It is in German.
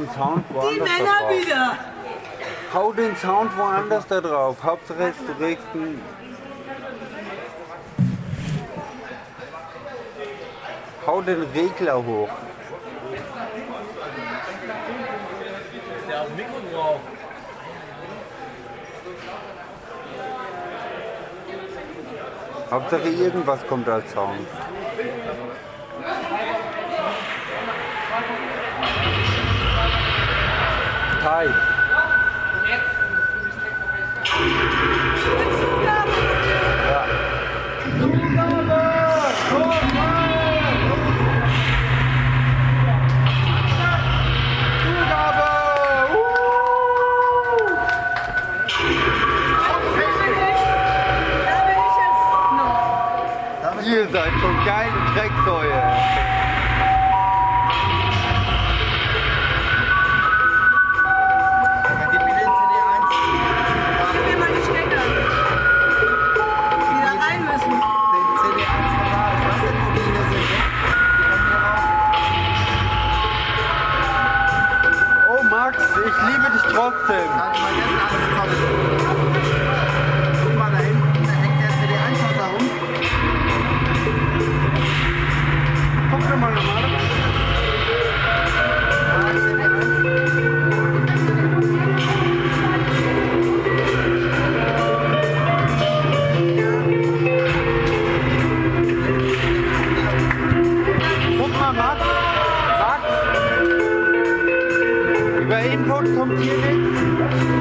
den Sound woanders Die Männer drauf. wieder! Hau den Sound woanders da drauf. Hauptsache du regst. Hau den Regler hoch. Hauptsache irgendwas kommt als Sound. Partei. Ihr seid schon geil. computer